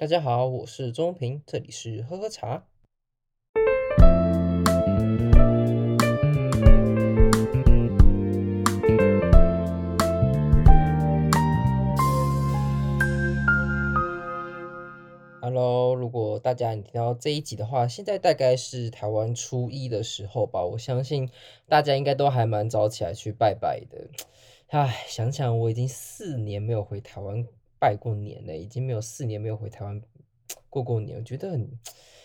大家好，我是钟平，这里是喝喝茶。Hello，如果大家你听到这一集的话，现在大概是台湾初一的时候吧。我相信大家应该都还蛮早起来去拜拜的。唉，想想我已经四年没有回台湾。拜过年了，已经没有四年没有回台湾过过年，我觉得很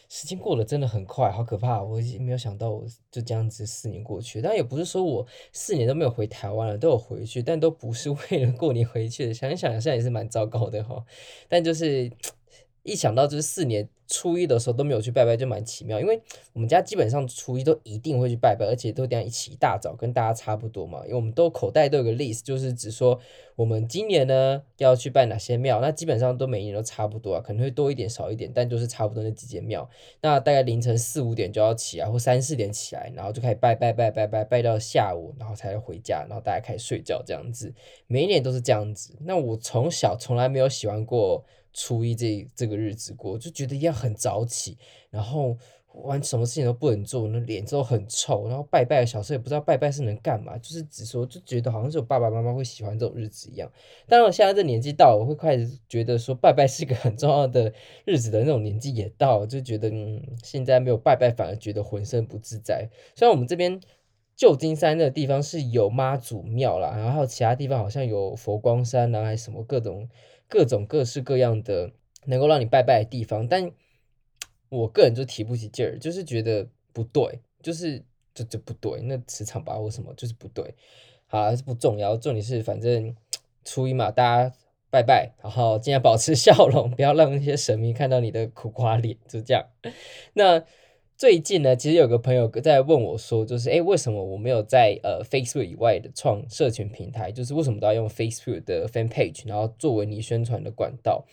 时间过得真的很快，好可怕！我已经没有想到我就这样子四年过去，但也不是说我四年都没有回台湾了，都有回去，但都不是为了过年回去的。想一想，现在也是蛮糟糕的哈。但就是一想到就是四年。初一的时候都没有去拜拜，就蛮奇妙。因为我们家基本上初一都一定会去拜拜，而且都这样一起一大早，跟大家差不多嘛。因为我们都口袋都有个 list，就是只说我们今年呢要去拜哪些庙。那基本上都每年都差不多啊，可能会多一点少一点，但就是差不多那几间庙。那大概凌晨四五点就要起啊，或三四点起来，然后就开始拜拜拜拜拜拜到下午，然后才回家，然后大家开始睡觉这样子。每一年都是这样子。那我从小从来没有喜欢过。初一这这个日子过，就觉得一样很早起，然后完什么事情都不能做，那脸都很臭，然后拜拜，小时候也不知道拜拜是能干嘛，就是只说就觉得好像是我爸爸妈妈会喜欢这种日子一样。当然我，现在这年纪到了，我会开始觉得说拜拜是个很重要的日子的那种年纪也到了，就觉得嗯，现在没有拜拜反而觉得浑身不自在。虽然我们这边旧金山那个地方是有妈祖庙啦，然后还有其他地方好像有佛光山啊，还什么各种。各种各式各样的能够让你拜拜的地方，但我个人就提不起劲儿，就是觉得不对，就是这这不对，那磁场把握什么就是不对。好，不重要，重点是反正初一嘛，大家拜拜，然后尽量保持 笑容，不要让那些神明看到你的苦瓜脸，就这样。那。最近呢，其实有个朋友在问我说，就是诶，为什么我没有在呃 Facebook 以外的创社群平台？就是为什么都要用 Facebook 的 Fan Page，然后作为你宣传的管道？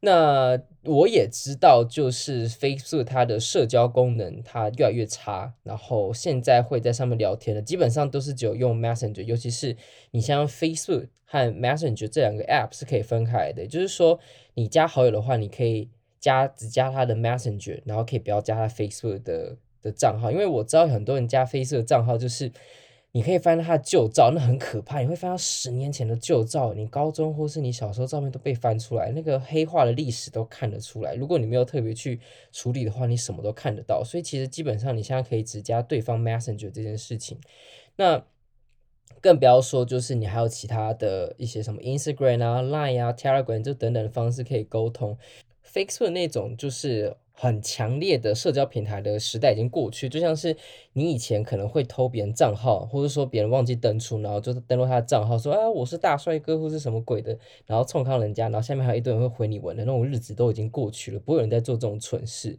那我也知道，就是 Facebook 它的社交功能它越来越差，然后现在会在上面聊天的，基本上都是只有用 Messenger，尤其是你像 Facebook 和 Messenger 这两个 App 是可以分开的，就是说你加好友的话，你可以。加只加他的 Messenger，然后可以不要加他 Facebook 的的账号，因为我知道很多人加 Facebook 账号，就是你可以翻到他的旧照，那很可怕，你会翻到十年前的旧照，你高中或是你小时候照片都被翻出来，那个黑化的历史都看得出来。如果你没有特别去处理的话，你什么都看得到。所以其实基本上你现在可以只加对方 Messenger 这件事情，那更不要说就是你还有其他的一些什么 Instagram 啊、Line 啊、Telegram 就等等的方式可以沟通。Facebook 那种就是很强烈的社交平台的时代已经过去，就像是你以前可能会偷别人账号，或者说别人忘记登出，然后就登录他的账号说啊，我是大帅哥或是什么鬼的，然后冲康人家，然后下面还有一堆人会回你文的那种日子都已经过去了，不会有人在做这种蠢事。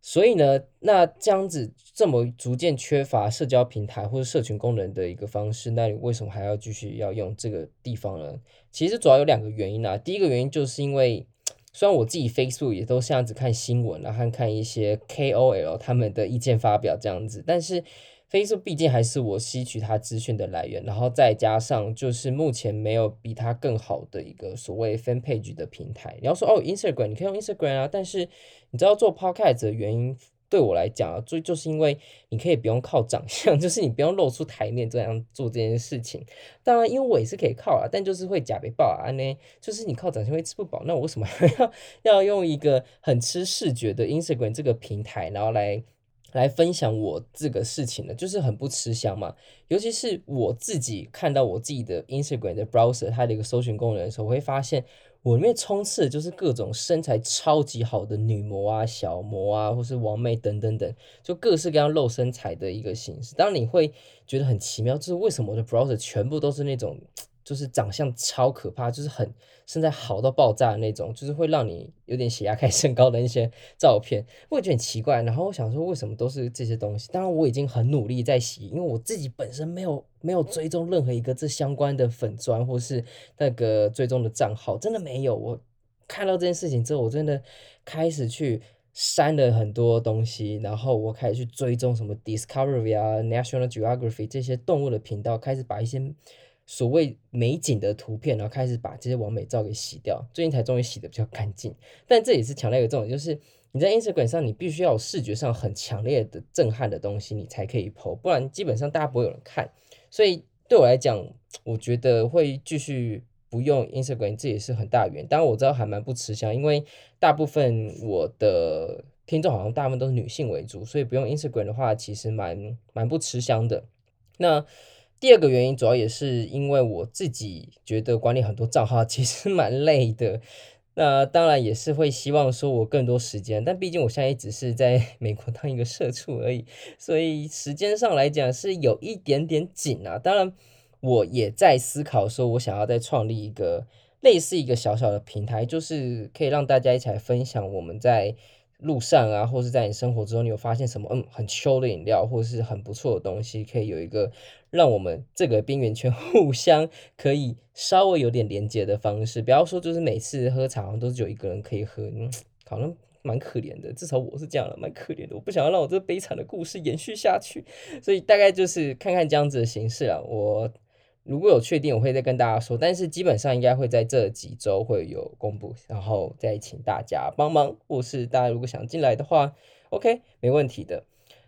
所以呢，那这样子这么逐渐缺乏社交平台或者社群功能的一个方式，那你为什么还要继续要用这个地方呢？其实主要有两个原因啊，第一个原因就是因为。虽然我自己 Facebook 也都这样子看新闻然后看一些 KOL 他们的意见发表这样子，但是 Facebook 毕竟还是我吸取它资讯的来源，然后再加上就是目前没有比它更好的一个所谓 Fan Page 的平台。你要说哦，Instagram 你可以用 Instagram 啊，但是你知道做 Podcast 的原因？对我来讲啊，就就是因为你可以不用靠长相，就是你不用露出台面这样做这件事情。当然，因为我也是可以靠啊，但就是会假被爆啊呢。就是你靠长相会吃不饱，那我为什么 要要用一个很吃视觉的 Instagram 这个平台，然后来来分享我这个事情呢？就是很不吃香嘛。尤其是我自己看到我自己的 Instagram 的 browser 它的一个搜寻功能的时候，我会发现。我里面充斥的就是各种身材超级好的女模啊、小模啊，或是王妹等等等，就各式各样露身材的一个形式。当然你会觉得很奇妙，就是为什么我的 browser 全部都是那种。就是长相超可怕，就是很身材好到爆炸的那种，就是会让你有点血压开始升高的一些 照片，我也觉得很奇怪。然后我想说，为什么都是这些东西？当然我已经很努力在洗，因为我自己本身没有没有追踪任何一个这相关的粉专或是那个追踪的账号，真的没有。我看到这件事情之后，我真的开始去删了很多东西，然后我开始去追踪什么 Discovery 啊、National Geography 这些动物的频道，开始把一些。所谓美景的图片，然后开始把这些完美照给洗掉。最近才终于洗得比较干净，但这也是强调一个重点，就是你在 Instagram 上，你必须要有视觉上很强烈的震撼的东西，你才可以 po，不然基本上大家不会有人看。所以对我来讲，我觉得会继续不用 Instagram，这也是很大原因。当然我知道还蛮不吃香，因为大部分我的听众好像大部分都是女性为主，所以不用 Instagram 的话，其实蛮蛮不吃香的。那第二个原因主要也是因为我自己觉得管理很多账号其实 蛮累的，那当然也是会希望说我更多时间，但毕竟我现在也只是在 美国当一个社畜而已，所以时间上来讲是有一点点紧啊。当然我也在思考说，我想要再创立一个类似一个小小的平台，就是可以让大家一起来分享我们在。路上啊，或是在你生活之中，你有发现什么嗯很秋的饮料，或是很不错的东西，可以有一个让我们这个边缘圈互相可以稍微有点连接的方式。不要说就是每次喝茶好像都是有一个人可以喝，嗯，好像蛮可怜的。至少我是这样了，蛮可怜的。我不想要让我这悲惨的故事延续下去，所以大概就是看看这样子的形式啊，我。如果有确定，我会再跟大家说，但是基本上应该会在这几周会有公布，然后再请大家帮忙，或是大家如果想进来的话，OK，没问题的。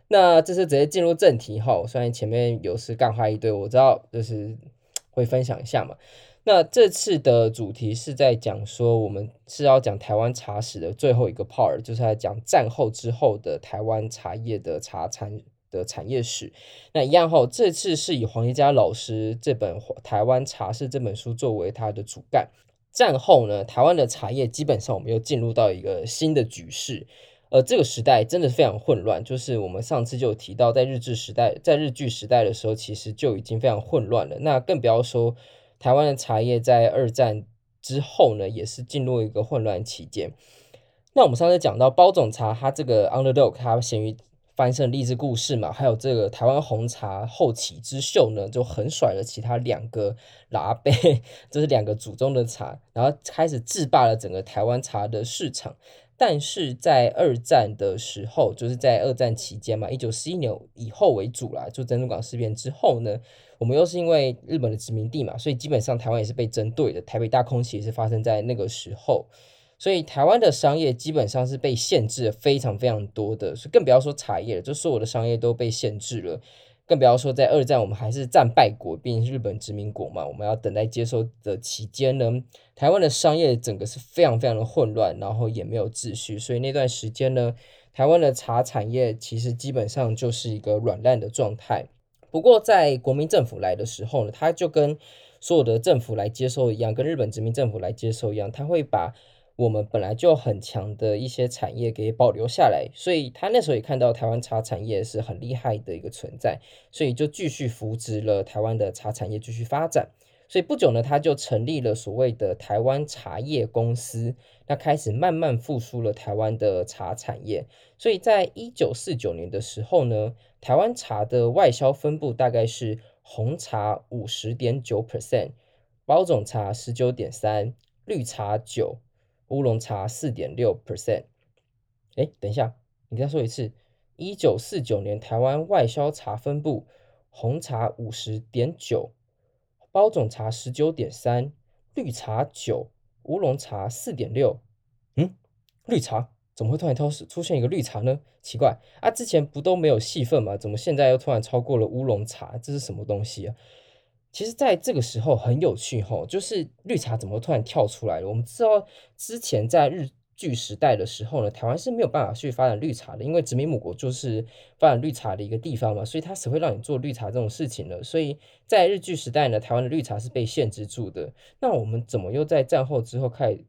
那这次直接进入正题哈，虽然前面有时干话一堆，我知道就是 会分享一下嘛。那这次的主题是在讲说，我们是要讲台湾茶史的最后一个 part，就是在讲战后之后的台湾茶叶的茶产。的产业史，那一样后，这次是以黄彦嘉老师这本《台湾茶史》这本书作为他的主干。战后呢，台湾的茶叶基本上我们又进入到一个新的局势，而这个时代真的非常混乱。就是我们上次就有提到，在日治时代，在日据时代的时候，其实就已经非常混乱了。那更不要说台湾的茶叶在二战之后呢，也是进入一个混乱期间。那我们上次讲到包种茶，它这个 underdog，它咸鱼。翻身励志故事嘛，还有这个台湾红茶后起之秀呢，就横甩了其他两个拉贝，就是两个祖宗的茶，然后开始制霸了整个台湾茶的市场。但是在二战的时候，就是在二战期间嘛，一九四一年以后为主啦，就珍珠港事变之后呢，我们又是因为日本的殖民地嘛，所以基本上台湾也是被针对的。台北大空袭也是发生在那个时候。所以台湾的商业基本上是被限制了非常非常多的，所以更不要说茶叶了，就所有的商业都被限制了，更不要说在二战我们还是战败国，毕竟日本殖民国嘛，我们要等待接收的期间呢，台湾的商业整个是非常非常的混乱，然后也没有秩序，所以那段时间呢，台湾的茶产业其实基本上就是一个软烂的状态。不过在国民政府来的时候呢，他就跟所有的政府来接收一样，跟日本殖民政府来接收一样，他会把。我们本来就很强的一些产业给保留下来，所以他那时候也看到台湾茶产业是很厉害的一个存在，所以就继续扶植了台湾的茶产业继续发展。所以不久呢，他就成立了所谓的台湾茶叶公司，那开始慢慢复苏了台湾的茶产业。所以在一九四九年的时候呢，台湾茶的外销分布大概是红茶五十点九 percent，包种茶十九点三，绿茶九。乌龙茶四点六 percent，哎，等一下，你再说一次。一九四九年台湾外销茶分布：红茶五十点九，包种茶十九点三，绿茶九，乌龙茶四点六。嗯，绿茶怎么会突然挑出现一个绿茶呢？奇怪啊，之前不都没有细分吗？怎么现在又突然超过了乌龙茶？这是什么东西啊？其实，在这个时候很有趣吼，就是绿茶怎么突然跳出来了？我们知道之前在日据时代的时候呢，台湾是没有办法去发展绿茶的，因为殖民母国就是发展绿茶的一个地方嘛，所以它是会让你做绿茶这种事情的。所以在日据时代呢，台湾的绿茶是被限制住的。那我们怎么又在战后之后开始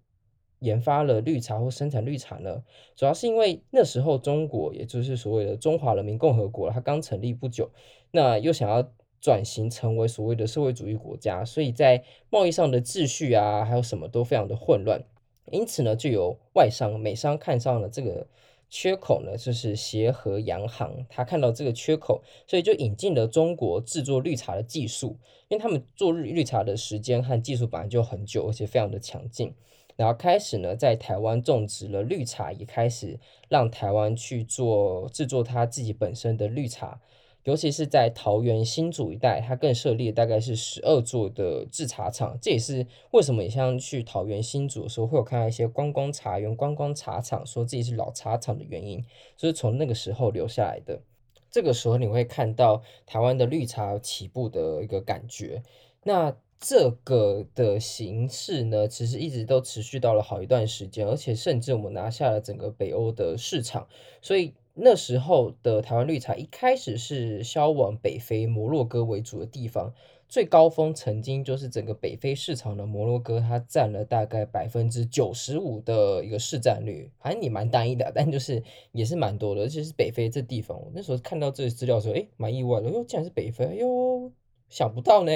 研发了绿茶或生产绿茶呢？主要是因为那时候中国，也就是所谓的中华人民共和国，它刚成立不久，那又想要。转型成为所谓的社会主义国家，所以在贸易上的秩序啊，还有什么都非常的混乱。因此呢，就有外商美商看上了这个缺口呢，就是协和洋行，他看到这个缺口，所以就引进了中国制作绿茶的技术。因为他们做绿绿茶的时间和技术本来就很久，而且非常的强劲。然后开始呢，在台湾种植了绿茶，也开始让台湾去做制作他自己本身的绿茶。尤其是在桃园新竹一带，它更设立大概是十二座的制茶厂。这也是为什么你像去桃园新竹的时候，会有看到一些观光茶园、观光茶厂，说自己是老茶厂的原因，就是从那个时候留下来的。这个时候你会看到台湾的绿茶起步的一个感觉。那这个的形式呢，其实一直都持续到了好一段时间，而且甚至我们拿下了整个北欧的市场。所以那时候的台湾绿茶一开始是销往北非摩洛哥为主的地方，最高峰曾经就是整个北非市场的摩洛哥，它占了大概百分之九十五的一个市占率，反正也蛮单一的，但就是也是蛮多的，而且是北非这地方。我那时候看到这资料的时候，诶，蛮意外的，哟，竟然是北非，哎呦，想不到呢。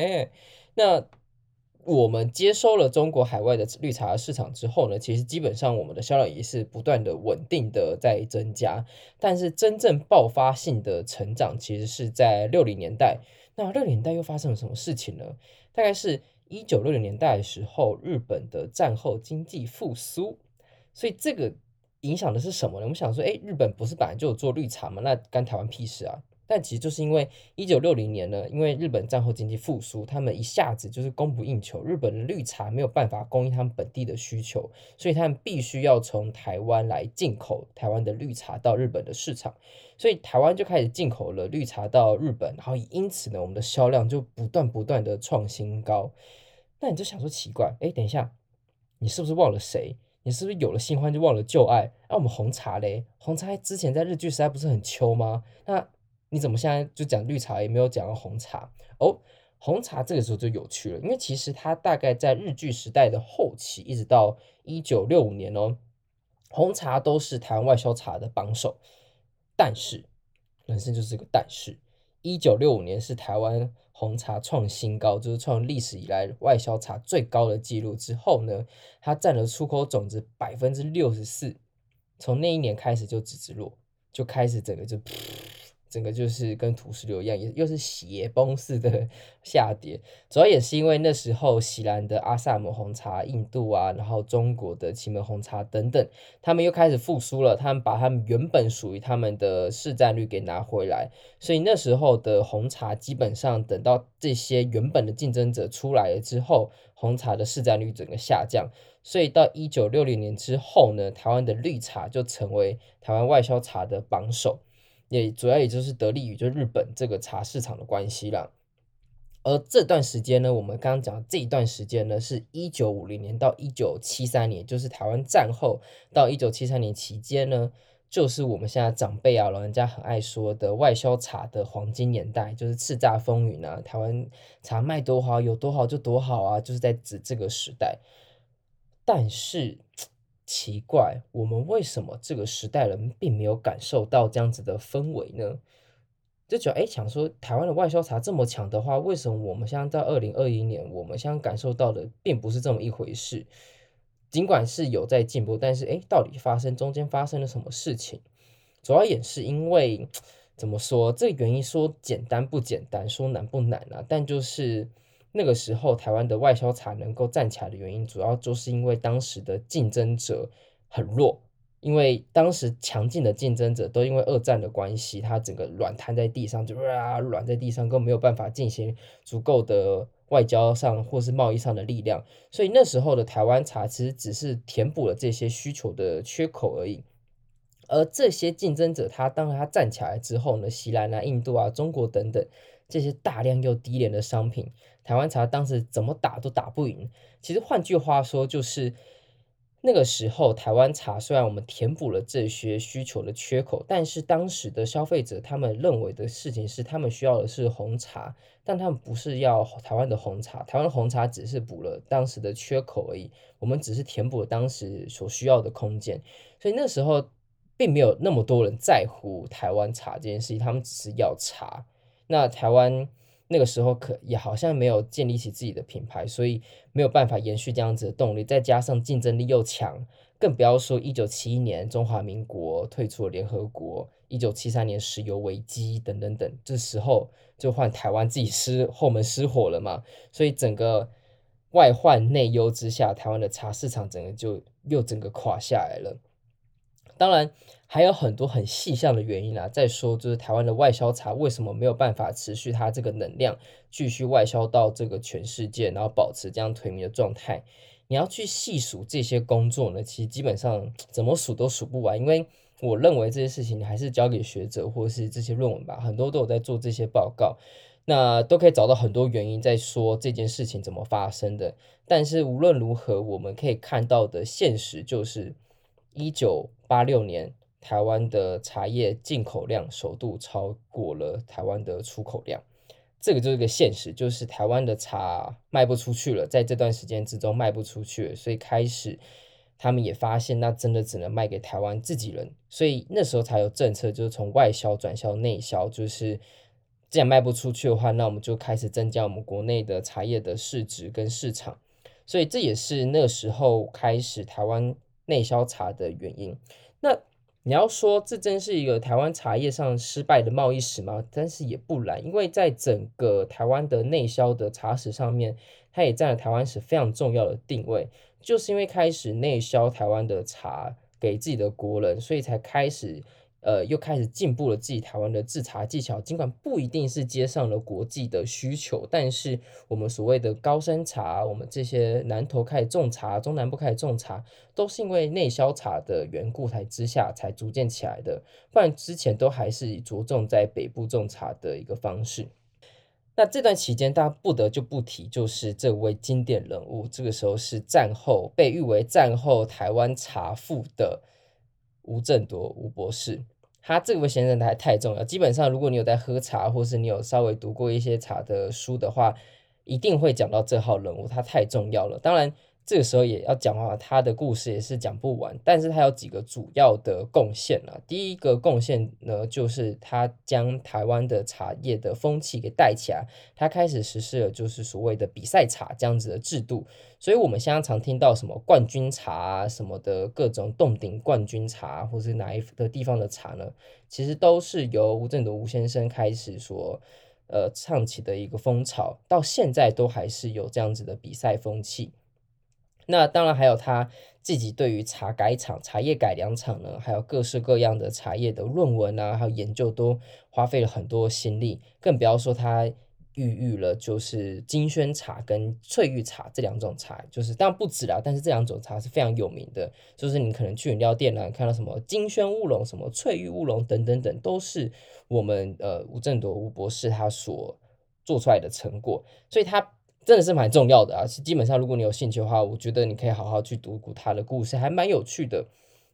那我们接收了中国海外的绿茶市场之后呢，其实基本上我们的销量也是不断的稳定的在增加，但是真正爆发性的成长其实是在六零年代。那六零年代又发生了什么事情呢？大概是一九六零年代的时候，日本的战后经济复苏，所以这个影响的是什么呢？我们想说，诶，日本不是本来就有做绿茶吗？那干台湾屁事啊？但其实就是因为一九六零年呢，因为日本战后经济复苏，他们一下子就是供不应求，日本的绿茶没有办法供应他们本地的需求，所以他们必须要从台湾来进口台湾的绿茶到日本的市场，所以台湾就开始进口了绿茶到日本，然后因此呢，我们的销量就不断不断的创新高。那你就想说奇怪，哎，等一下，你是不是忘了谁？你是不是有了新欢就忘了旧爱？那、我们红茶嘞，红茶之前在日剧时代不是很秋吗？那你怎么现在就讲绿茶，也没有讲到红茶哦？红茶这个时候就有趣了，因为其实它大概在日据时代的后期，一直到一九六五年哦，红茶都是台湾外销茶的榜首。但是，人生就是个但是，一九六五年是台湾红茶创新高，就是创历史以来外销茶最高的纪录之后呢，它占了出口总值百分之六十四，从那一年开始就直直落，就开始整个就。整个就是跟土石流一样，也又是血崩式的 下跌。主要也是因为那时候，喜兰的阿萨姆红茶、印度啊，然后中国的祁门红茶等等，他们又开始复苏了。他们把他们原本属于他们的市占率给拿回来。所以那时候的红茶，基本上等到这些原本的竞争者出来了之后，红茶的市占率整个下降。所以到一九六零年之后呢，台湾的绿茶就成为台湾外销茶的榜首。也主要也就是得力于就日本这个茶市场的关系啦，而这段时间呢，我们刚刚讲这一段时间呢，是一九五零年到一九七三年，就是台湾战后到一九七三年期间呢，就是我们现在长辈啊老人家很爱说的外销茶的黄金年代，就是叱咤风云啊，台湾茶卖多好，有多好就多好啊，就是在指这个时代，但是。奇怪，我们为什么这个时代人并没有感受到这样子的氛围呢？就觉得诶，想说台湾的外销茶这么强的话，为什么我们现在在二零二一年，我们现在感受到的并不是这么一回事？尽管是有在进步，但是诶，到底发生中间发生了什么事情？主要也是因为怎么说，这个原因说简单不简单，说难不难啊？但就是。那个时候，台湾的外销茶能够站起来的原因，主要就是因为当时的竞争者很弱，因为当时强劲的竞争者都因为二战的关系，他整个软瘫在地上，就啊软在地上，根本没有办法进行足够的外交上或是贸易上的力量，所以那时候的台湾茶其实只是填补了这些需求的缺口而已。而这些竞争者，他当他站起来之后呢，西兰啊、印度啊、中国等等。这些大量又低廉的商品，台湾茶当时怎么打都打不赢。其实换句话说，就是那个时候台湾茶虽然我们填补了这些需求的缺口，但是当时的消费者他们认为的事情是，他们需要的是红茶，但他们不是要台湾的红茶。台湾红茶只是补了当时的缺口而已，我们只是填补了当时所需要的空间。所以那时候并没有那么多人在乎台湾茶这件事情，他们只是要茶。那台湾那个时候可也好像没有建立起自己的品牌，所以没有办法延续这样子的动力。再加上竞争力又强，更不要说一九七一年中华民国退出了联合国，一九七三年石油危机等等等，这时候就换台湾自己失后门失火了嘛。所以整个外患内忧之下，台湾的茶市场整个就又整个垮下来了。当然还有很多很细项的原因啊。再说就是台湾的外销茶为什么没有办法持续它这个能量，继续外销到这个全世界，然后保持这样颓靡的状态。你要去细数这些工作呢，其实基本上怎么数都数不完，因为我认为这些事情还是交给学者或是这些论文吧，很多都有在做这些报告，那都可以找到很多原因在说这件事情怎么发生的。但是无论如何，我们可以看到的现实就是，一九八六年台湾的茶叶进口量首度超过了台湾的出口量。这个就是个现实，就是台湾的茶卖不出去了，在这段时间之中卖不出去了，所以开始他们也发现，那真的只能卖给台湾自己人，所以那时候才有政策，就是从外销转向内销，就是既然卖不出去的话，那我们就开始增加我们国内的茶叶的市值跟市场，所以这也是那时候开始台湾内销茶的原因。那你要说这真是一个台湾茶叶上失败的贸易史吗？但是也不然，因为在整个台湾的内销的茶史上面，它也占了台湾史非常重要的定位，就是因为开始内销台湾的茶给自己的国人，所以才开始。呃，又开始进步了自己台湾的制茶技巧，尽管不一定是接上了国际的需求，但是我们所谓的高山茶，我们这些南投开始种茶，中南部开始种茶，都是因为内销茶的缘故才之下才逐渐起来的，不然之前都还是着重在北部种茶的一个方式。那这段期间，大家不得就不提，就是这位经典人物，这个时候是战后被誉为战后台湾茶父的。吴振铎，吴博士，他这位先生他还太重要。基本上，如果你有在喝茶，或是你有稍微读过一些茶的书的话，一定会讲到这号人物，他太重要了。当然。这个时候也要讲话，他的故事也是讲不完，但是他有几个主要的贡献啊。第一个贡献呢，就是他将台湾的茶叶的风气给带起来，他开始实施了就是所谓的比赛茶这样子的制度。所以我们现在常听到什么冠军茶啊，什么的各种洞顶冠军茶，或是哪一个地方的茶呢？其实都是由吴振德吴先生开始所呃唱起的一个风潮，到现在都还是有这样子的比赛风气。那当然还有他自己对于茶改厂、茶叶改良厂呢，还有各式各样的茶叶的论文啊，还有研究都花费了很多心力，更不要说他孕育了就是金萱茶跟翠玉茶这两种茶，就是当然不止啦，但是这两种茶是非常有名的，就是你可能去饮料店呢看到什么金萱乌龙、什么翠玉乌龙等等等，都是我们呃吴振铎吴博士他所做出来的成果，所以他。真的是蛮重要的啊！是基本上，如果你有兴趣的话，我觉得你可以好好去读读他的故事，还蛮有趣的。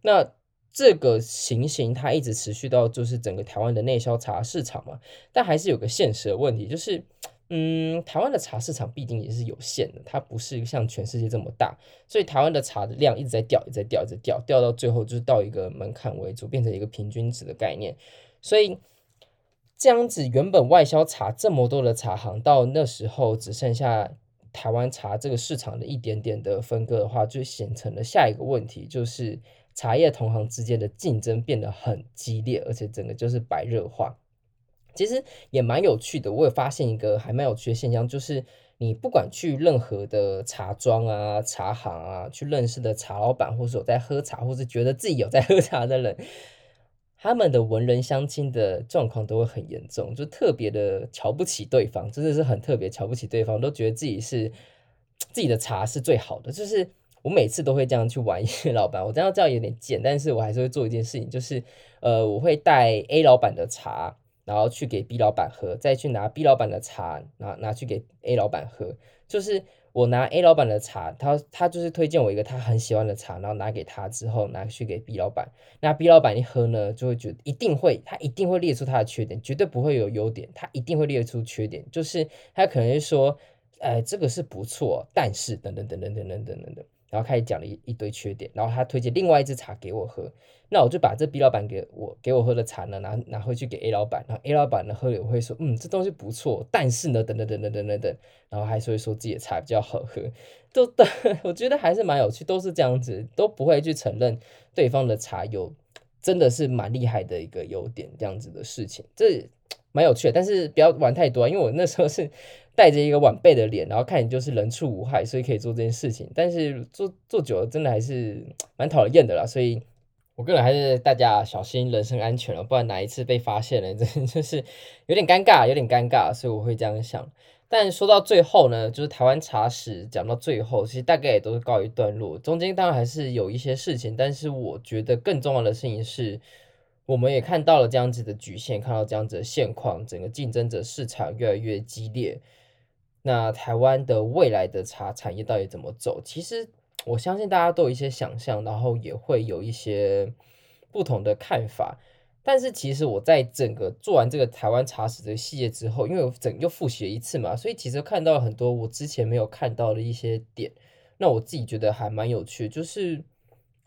那这个情形它一直持续到就是整个台湾的内销茶市场嘛，但还是有个现实的问题，就是嗯，台湾的茶市场毕竟也是有限的，它不是像全世界这么大，所以台湾的茶的量一直在掉，一直在掉，一直掉，掉到最后就是到一个门槛为主，变成一个平均值的概念，所以。这样子，原本外销茶这么多的茶行，到那时候只剩下台湾茶这个市场的一点点的分割的话，就形成了下一个问题，就是茶叶同行之间的竞争变得很激烈，而且整个就是白热化。其实也蛮有趣的，我也发现一个还蛮有趣的现象，就是你不管去任何的茶庄啊、茶行啊，去认识的茶老板，或是有在喝茶，或是觉得自己有在喝茶的人。他们的文人相亲的状况都会很严重，就特别的瞧不起对方，真的是很特别瞧不起对方，都觉得自己是自己的茶是最好的。就是我每次都会这样去玩一些 老板，我这样叫有点贱，但是我还是会做一件事情，就是呃，我会带 A 老板的茶，然后去给 B 老板喝，再去拿 B 老板的茶拿拿去给 A 老板喝，就是。我拿 A 老板的茶，他他就是推荐我一个他很喜欢的茶，然后拿给他之后拿去给 B 老板，那 B 老板一喝呢，就会觉得一定会，他一定会列出他的缺点，绝对不会有优点，他一定会列出缺点，就是他可能会说，呃，这个是不错，但是等等等等等等等等等。然后开始讲了一一堆缺点，然后他推荐另外一支茶给我喝，那我就把这 B 老板给我给我喝的茶呢拿拿回去给 A 老板，然后 A 老板呢喝了我会说，嗯，这东西不错，但是呢，等等等等等等等，然后还是会说自己的茶比较好喝，都的，我觉得还是蛮有趣，都是这样子，都不会去承认对方的茶有真的是蛮厉害的一个优点这样子的事情，这蛮有趣的，但是不要玩太多，因为我那时候是。带着一个晚辈的脸，然后看你就是人畜无害，所以可以做这件事情。但是做做久了，真的还是蛮讨厌的啦。所以我个人还是大家小心人身安全了，不然哪一次被发现了，真的就是有点尴尬，有点尴尬，所以我会这样想。但说到最后呢，就是台湾茶史讲到最后，其实大概也都是告一段落。中间当然还是有一些事情，但是我觉得更重要的事情是，我们也看到了这样子的局限，看到这样子的现况，整个竞争者市场越来越激烈。那台湾的未来的茶产业到底怎么走？其实我相信大家都有一些想象，然后也会有一些不同的看法。但是其实我在整个做完这个台湾茶史这个系列之后，因为我整又复习了一次嘛，所以其实看到了很多我之前没有看到的一些点。那我自己觉得还蛮有趣，就是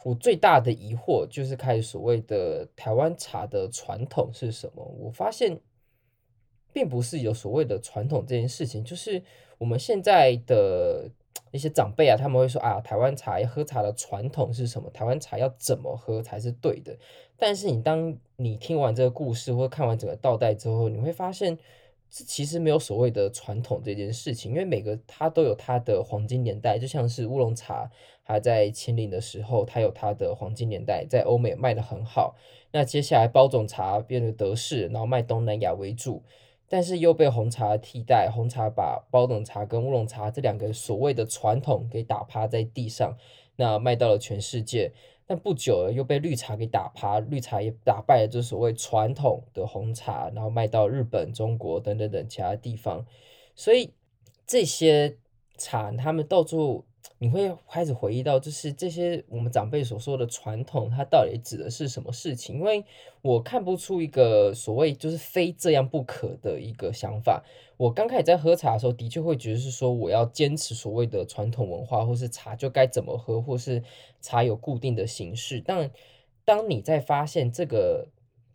我最大的疑惑就是开始所谓的台湾茶的传统是什么？我发现并不是有所谓的传统这件事情，就是我们现在的。一些长辈啊，他们会说啊，台湾茶喝茶的传统是什么？台湾茶要怎么喝才是对的？但是你当你听完这个故事或看完整个倒带之后，你会发现，这其实没有所谓的传统这件事情，因为每个它都有它的黄金年代，就像是乌龙茶还在清领的时候，它有它的黄金年代，在欧美卖得很好。那接下来包种茶变得得势，然后卖东南亚为主。但是又被红茶替代，红茶把包种茶跟乌龙茶这两个所谓的传统给打趴在地上，那卖到了全世界。但不久又被绿茶给打趴，绿茶也打败了这所谓传统的红茶，然后卖到日本、中国等等等其他地方。所以这些茶，他们到处。你会开始回忆到，就是这些我们长辈所说的传统，它到底指的是什么事情？因为我看不出一个所谓就是非这样不可的一个想法。我刚开始在喝茶的时候，的确会觉得是说我要坚持所谓的传统文化，或是茶就该怎么喝，或是茶有固定的形式。但当你在发现这个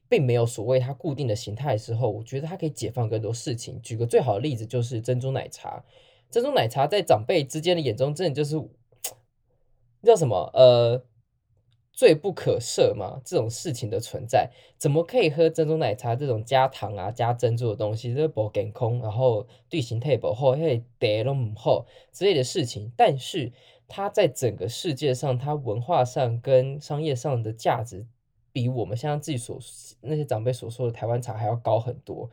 并没有所谓它固定的形态的时候，我觉得它可以解放更多事情。举个最好的例子，就是珍珠奶茶。珍珠奶茶在长辈之间的眼中，真的就是 叫什么？呃，罪不可赦嘛。这种事情的存在，怎么可以喝珍珠奶茶这种加糖啊、加珍珠的东西？这不健康，然后对形态不好，嘿，得了母后之类的事情。但是它在整个世界上，它文化上跟商业上的价值，比我们现在自己所那些长辈所说的台湾茶还要高很多。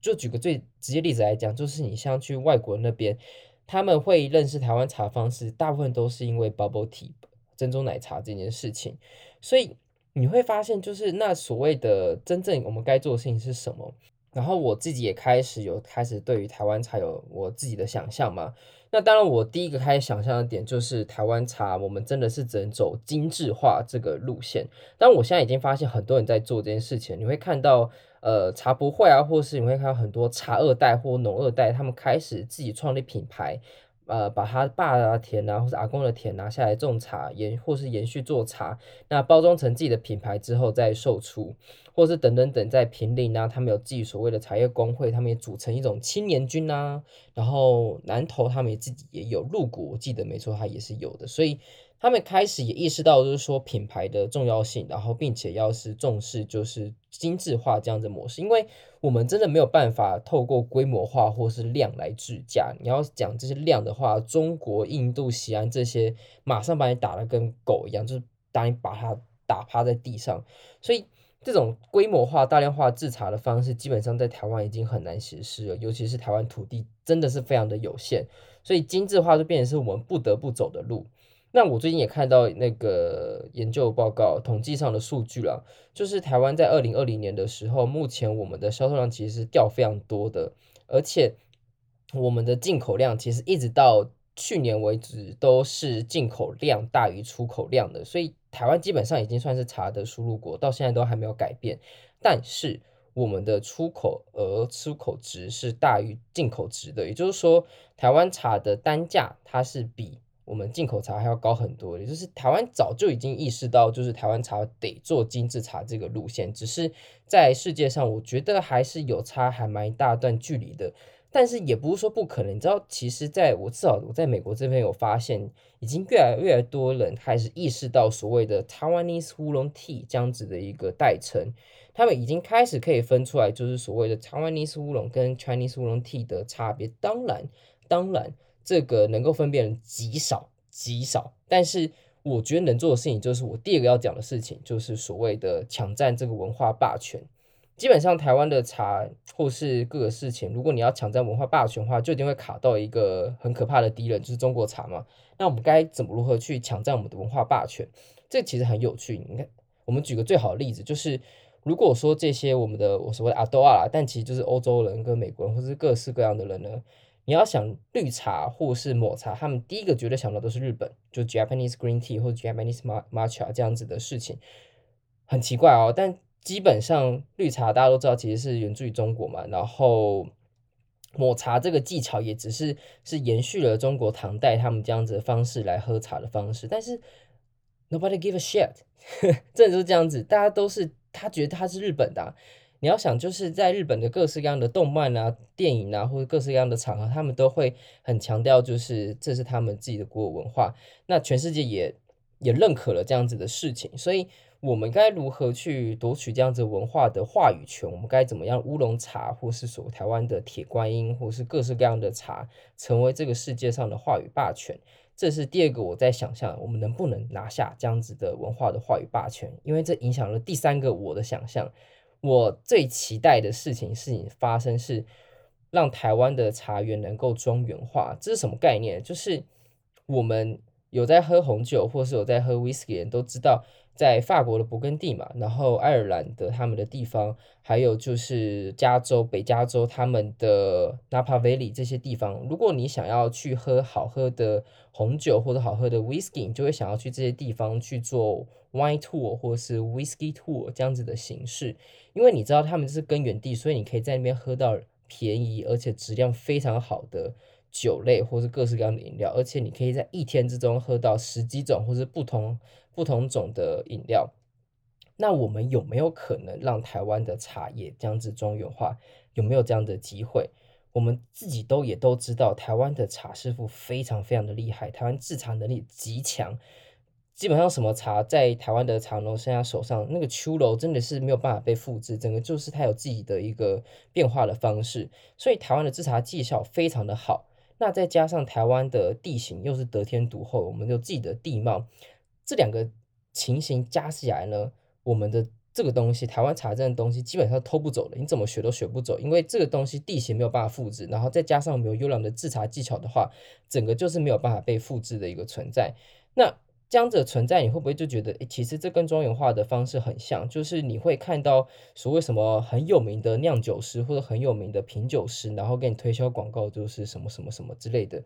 就举个最直接例子来讲，就是你像去外国那边，他们会认识台湾茶方式，大部分都是因为 bubble tea 珍珠奶茶这件事情，所以你会发现，就是那所谓的真正我们该做的事情是什么？然后我自己也开始有开始对于台湾茶有我自己的想象嘛。那当然，我第一个开始想象的点就是台湾茶，我们真的是只能走精致化这个路线。但我现在已经发现很多人在做这件事情，你会看到。呃，茶博会啊，或是你会看到很多茶二代或农二代，他们开始自己创立品牌，呃，把他爸的田啊，或是阿公的田拿下来种茶，延或是延续做茶，那包装成自己的品牌之后再售出，或是等等等，在平林啊，他们有自己所谓的茶叶工会，他们也组成一种青年军啊，然后南投他们也自己也有入股，我记得没错，他也是有的，所以。他们开始也意识到，就是说品牌的重要性，然后并且要是重视就是精致化这样的模式，因为我们真的没有办法透过规模化或是量来制价。你要讲这些量的话，中国、印度、西安这些马上把你打得跟狗一样，就是当你把它打趴在地上。所以这种规模化、大量化制茶的方式，基本上在台湾已经很难实施了，尤其是台湾土地真的是非常的有限，所以精致化就变成是我们不得不走的路。那我最近也看到那个研究报告，统计上的数据了，就是台湾在二零二零年的时候，目前我们的销售量其实是掉非常多的，而且我们的进口量其实一直到去年为止都是进口量大于出口量的，所以台湾基本上已经算是茶的输入国，到现在都还没有改变。但是我们的出口额、出口值是大于进口值的，也就是说，台湾茶的单价它是比我们进口茶还要高很多，也就是台湾早就已经意识到，就是台湾茶得做精致茶这个路线，只是在世界上，我觉得还是有差，还蛮大段距离的。但是也不是说不可能，你知道，其实在我至少我在美国这边有发现，已经越来越多人开始意识到所谓的 Taiwanese oolong tea 这样子的一个代称，他们已经开始可以分出来，就是所谓的 Taiwanese oolong 跟 Chinese oolong tea 的差别。当然，当然。这个能够分辨人极少极少，但是我觉得能做的事情，就是我第二个要讲的事情，就是所谓的抢占这个文化霸权。基本上，台湾的茶或是各个事情，如果你要抢占文化霸权的话，就一定会卡到一个很可怕的敌人，就是中国茶嘛。那我们该怎么如何去抢占我们的文化霸权？这其实很有趣。你看，我们举个最好的例子，就是如果说这些我们的我所谓的阿多啊，但其实就是欧洲人跟美国人，或是各式各样的人呢。你要想绿茶或是抹茶，他们第一个绝对想到都是日本，就 Japanese Green Tea 或者 Japanese Matcha 这样子的事情，很奇怪哦，但。基本上绿茶大家都知道，其实是源自于中国嘛。然后抹茶这个技巧也只是是延续了中国唐代他们这样子的方式来喝茶的方式。但是 nobody give a shit，真的就是这样子，大家都是他觉得他是日本的。你要想就是在日本的各式各样的动漫啊、电影啊，或者各式各样的场合，他们都会很强调，就是这是他们自己的国有文化。那全世界也也认可了这样子的事情，所以。我们该如何去夺取这样子文化的话语权？我们该怎么样乌龙茶，或是所台湾的铁观音，或是各式各样的茶，成为这个世界上的话语霸权？这是第二个我在想象，我们能不能拿下这样子的文化的话语霸权？因为这影响了第三个我的想象。我最期待的事情是你发生，是让台湾的茶园能够庄园化。这是什么概念？就是我们有在喝红酒，或是有在喝 whisky 的人都知道。在法国的勃艮第嘛，然后爱尔兰的他们的地方，还有就是加州、北加州他们的 Napa Valley 这些地方，如果你想要去喝好喝的红酒或者好喝的 whisky，你就会想要去这些地方去做 wine tour 或是 whisky tour 这样子的形式，因为你知道他们是根源地，所以你可以在那边喝到便宜而且质量非常好的酒类或是各式各样的饮料，而且你可以在一天之中喝到十几种或是不同。不同种的饮料，那我们有没有可能让台湾的茶叶这样子中原化？有没有这样的机会？我们自己都也都知道，台湾的茶师傅非常非常的厉害，台湾制茶能力极强。基本上什么茶在台湾的茶农现在手上，那个秋楼真的是没有办法被复制，整个就是它有自己的一个变化的方式。所以台湾的制茶技巧非常的好。那再加上台湾的地形又是得天独厚，我们有自己的地貌。这两个情形加起来呢，我们的这个东西，台湾茶这样的东西基本上偷不走的，你怎么学都学不走，因为这个东西地形没有办法复制，然后再加上没有优良的制茶技巧的话，整个就是没有办法被复制的一个存在。那这样子的存在，你会不会就觉得，其实这跟庄园化的方式很像，就是你会看到所谓什么很有名的酿酒师或者很有名的品酒师，然后给你推销广告，就是什么什么什么之类的。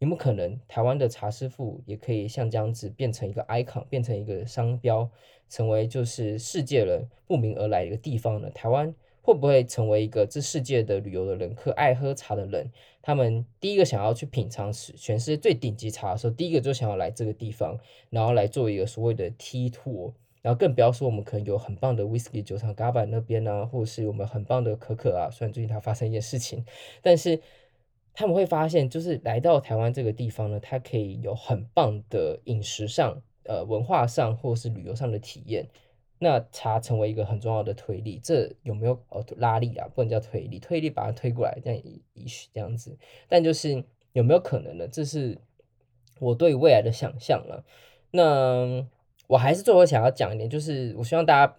有没有可能台湾的茶师傅也可以像这样子变成一个 icon，变成一个商标，成为就是世界人慕名而来的一个地方呢？台湾会不会成为一个这世界的旅游的人客，爱喝茶的人，他们第一个想要去品尝全世界最顶级茶的时候，第一个就想要来这个地方，然后来做一个所谓的 tea tour，然后更不要说我们可能有很棒的 whisky 酒厂 Gaba 那边啊，或是我们很棒的可可啊，虽然最近它发生一件事情，但是。他们会发现，就是来到台湾这个地方呢，它可以有很棒的饮食上、呃文化上或是旅游上的体验。那茶成为一个很重要的推力，这有没有哦拉力啊？不能叫推力，推力把它推过来，这样也许这样子。但就是有没有可能呢？这是我对未来的想象了。那我还是最后想要讲一点，就是我希望大家。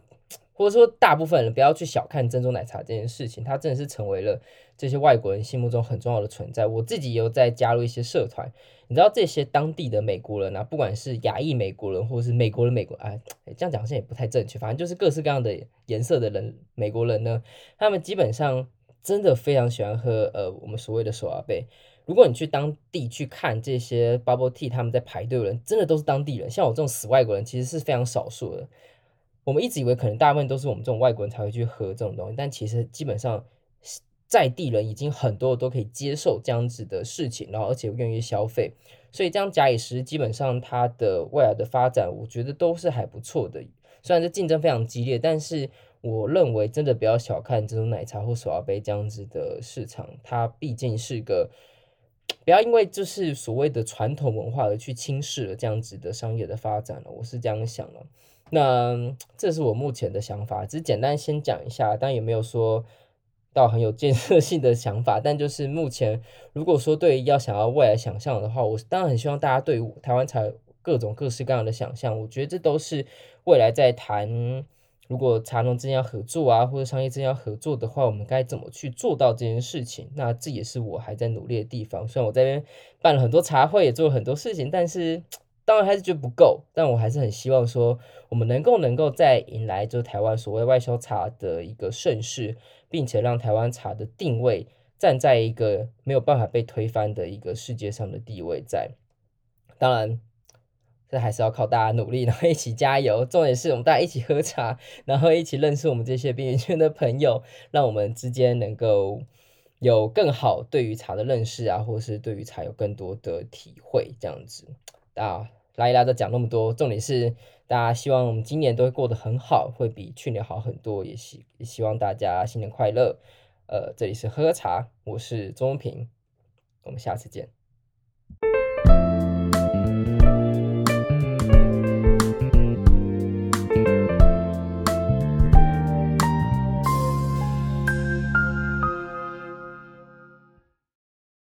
或者说，大部分人不要去小看珍珠奶茶这件事情，它真的是成为了这些外国人心目中很重要的存在。我自己也有在加入一些社团，你知道这些当地的美国人啊，不管是亚裔美国人，或者是美国人美国，哎，这样讲好像也不太正确，反正就是各式各样的颜色的人，美国人呢，他们基本上真的非常喜欢喝呃我们所谓的手摇杯。如果你去当地去看这些 bubble tea，他们在排队的人，真的都是当地人，像我这种死外国人，其实是非常少数的。我们一直以为可能大部分都是我们这种外国人才会去喝这种东西，但其实基本上在地人已经很多都可以接受这样子的事情，然后而且愿意消费，所以这样假以时日，基本上它的未来的发展，我觉得都是还不错的。虽然这竞争非常激烈，但是我认为真的不要小看这种奶茶或手摇杯这样子的市场，它毕竟是个不要因为就是所谓的传统文化而去轻视了这样子的商业的发展了。我是这样想的。那这是我目前的想法，只是简单先讲一下，但也没有说到很有建设性的想法。但就是目前，如果说对于要想要未来想象的话，我当然很希望大家对台湾茶各种各式各样的想象。我觉得这都是未来在谈。如果茶农之间要合作啊，或者商业之间要合作的话，我们该怎么去做到这件事情？那这也是我还在努力的地方。虽然我在这边办了很多茶会，也做了很多事情，但是当然还是觉得不够。但我还是很希望说，我们能够能够再迎来就台湾所谓外销茶的一个盛世，并且让台湾茶的定位站在一个没有办法被推翻的一个世界上的地位在。当然。这还是要靠大家努力，然后一起加油。重点是我们大家一起喝茶，然后一起认识我们这些边缘圈的朋友，让我们之间能够有更好对于茶的认识啊，或是对于茶有更多的体会。这样子啊，拉一拉都讲那么多，重点是大家希望我们今年都会过得很好，会比去年好很多。也希也希望大家新年快乐。呃，这里是喝喝茶，我是钟平，我们下次见。